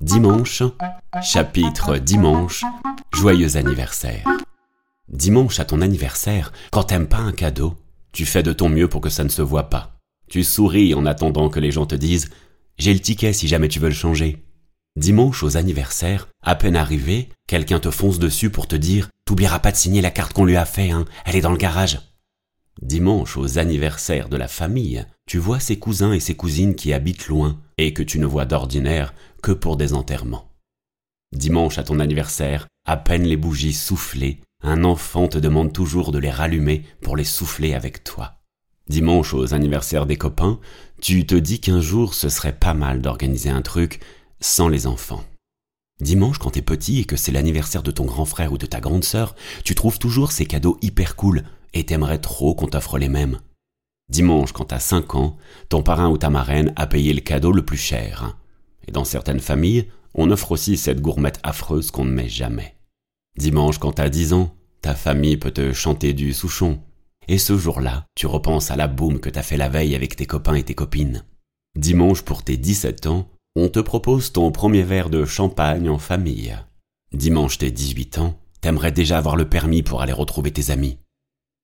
Dimanche, chapitre dimanche, joyeux anniversaire. Dimanche à ton anniversaire, quand t'aimes pas un cadeau, tu fais de ton mieux pour que ça ne se voit pas. Tu souris en attendant que les gens te disent J'ai le ticket si jamais tu veux le changer. Dimanche aux anniversaires, à peine arrivé, quelqu'un te fonce dessus pour te dire T'oublieras pas de signer la carte qu'on lui a fait, hein, elle est dans le garage. Dimanche aux anniversaires de la famille, tu vois ses cousins et ses cousines qui habitent loin et que tu ne vois d'ordinaire que pour des enterrements. Dimanche à ton anniversaire, à peine les bougies soufflées, un enfant te demande toujours de les rallumer pour les souffler avec toi. Dimanche aux anniversaires des copains, tu te dis qu'un jour ce serait pas mal d'organiser un truc sans les enfants. Dimanche, quand t'es petit et que c'est l'anniversaire de ton grand frère ou de ta grande sœur, tu trouves toujours ces cadeaux hyper cool et t'aimerais trop qu'on t'offre les mêmes. Dimanche, quand t'as 5 ans, ton parrain ou ta marraine a payé le cadeau le plus cher. Et dans certaines familles, on offre aussi cette gourmette affreuse qu'on ne met jamais. Dimanche, quand t'as 10 ans, ta famille peut te chanter du souchon. Et ce jour-là, tu repenses à la boum que t'as fait la veille avec tes copains et tes copines. Dimanche, pour tes 17 ans, on te propose ton premier verre de champagne en famille. Dimanche, tes 18 ans, t'aimerais déjà avoir le permis pour aller retrouver tes amis.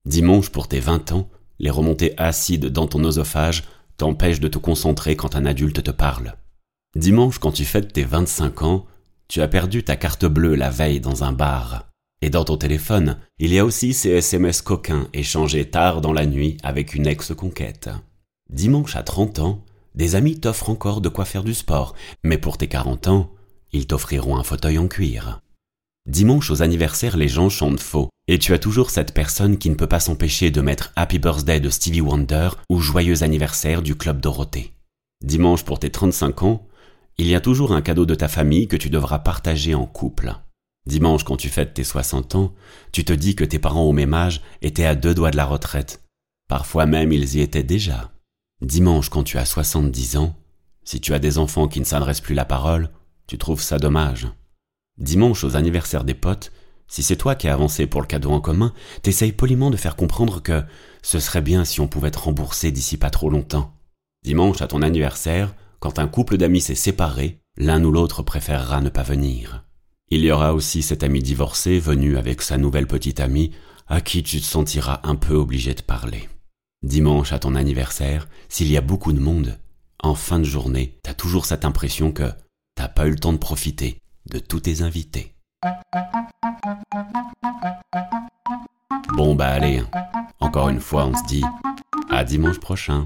Dimanche, pour tes 20 ans, les remontées acides dans ton oesophage t'empêchent de te concentrer quand un adulte te parle. Dimanche, quand tu fêtes tes 25 ans, tu as perdu ta carte bleue la veille dans un bar. Et dans ton téléphone, il y a aussi ces SMS coquins échangés tard dans la nuit avec une ex-conquête. Dimanche à 30 ans, des amis t'offrent encore de quoi faire du sport, mais pour tes 40 ans, ils t'offriront un fauteuil en cuir. Dimanche aux anniversaires, les gens chantent faux, et tu as toujours cette personne qui ne peut pas s'empêcher de mettre Happy Birthday de Stevie Wonder ou Joyeux anniversaire du Club Dorothée. Dimanche pour tes 35 ans, il y a toujours un cadeau de ta famille que tu devras partager en couple. Dimanche quand tu fêtes tes 60 ans, tu te dis que tes parents au même âge étaient à deux doigts de la retraite. Parfois même ils y étaient déjà. Dimanche quand tu as 70 ans, si tu as des enfants qui ne s'adressent plus la parole, tu trouves ça dommage. Dimanche aux anniversaires des potes, si c'est toi qui as avancé pour le cadeau en commun, t'essayes poliment de faire comprendre que ce serait bien si on pouvait te rembourser d'ici pas trop longtemps. Dimanche à ton anniversaire, quand un couple d'amis s'est séparé, l'un ou l'autre préférera ne pas venir. Il y aura aussi cet ami divorcé venu avec sa nouvelle petite amie à qui tu te sentiras un peu obligé de parler. Dimanche à ton anniversaire, s'il y a beaucoup de monde, en fin de journée, t'as toujours cette impression que t'as pas eu le temps de profiter de tous tes invités. Bon bah allez, encore une fois on se dit à dimanche prochain.